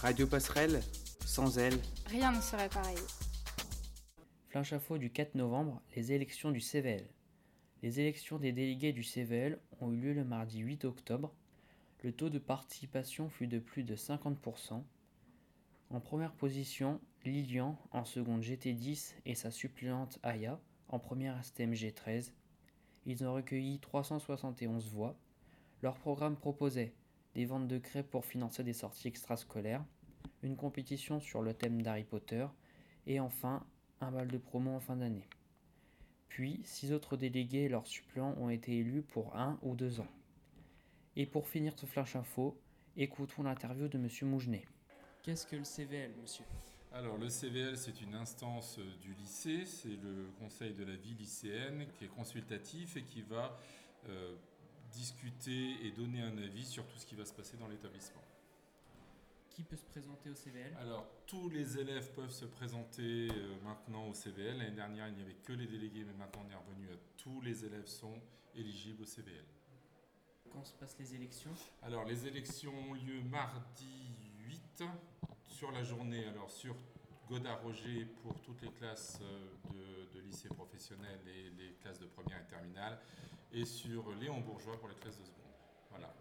Radio Passerelle, sans elle, rien ne serait pareil. Flash Info du 4 novembre, les élections du CVL. Les élections des délégués du CVL ont eu lieu le mardi 8 octobre. Le taux de participation fut de plus de 50%. En première position, Lilian, en seconde GT10 et sa suppléante Aya, en première STMG 13. Ils ont recueilli 371 voix. Leur programme proposait des ventes de crêpes pour financer des sorties extrascolaires, une compétition sur le thème d'Harry Potter et enfin un bal de promo en fin d'année. Puis, six autres délégués et leurs suppléants ont été élus pour un ou deux ans. Et pour finir ce flash info, écoutons l'interview de M. Mougenet. Qu'est-ce que le CVL, monsieur? Alors le CVL, c'est une instance du lycée, c'est le conseil de la vie lycéenne qui est consultatif et qui va euh, discuter et donner un avis sur tout ce qui va se passer dans l'établissement. Qui peut se présenter au CVL Alors, tous les élèves peuvent se présenter euh, maintenant au CVL. L'année dernière, il n'y avait que les délégués, mais maintenant, on est revenu à tous les élèves sont éligibles au CVL. Quand se passent les élections? Alors, les élections ont lieu mardi 8 sur la journée. Alors, sur Godard Roger pour toutes les classes euh, de, lycée professionnel et les classes de première et terminale, et sur Léon Bourgeois pour les classes de seconde. Voilà.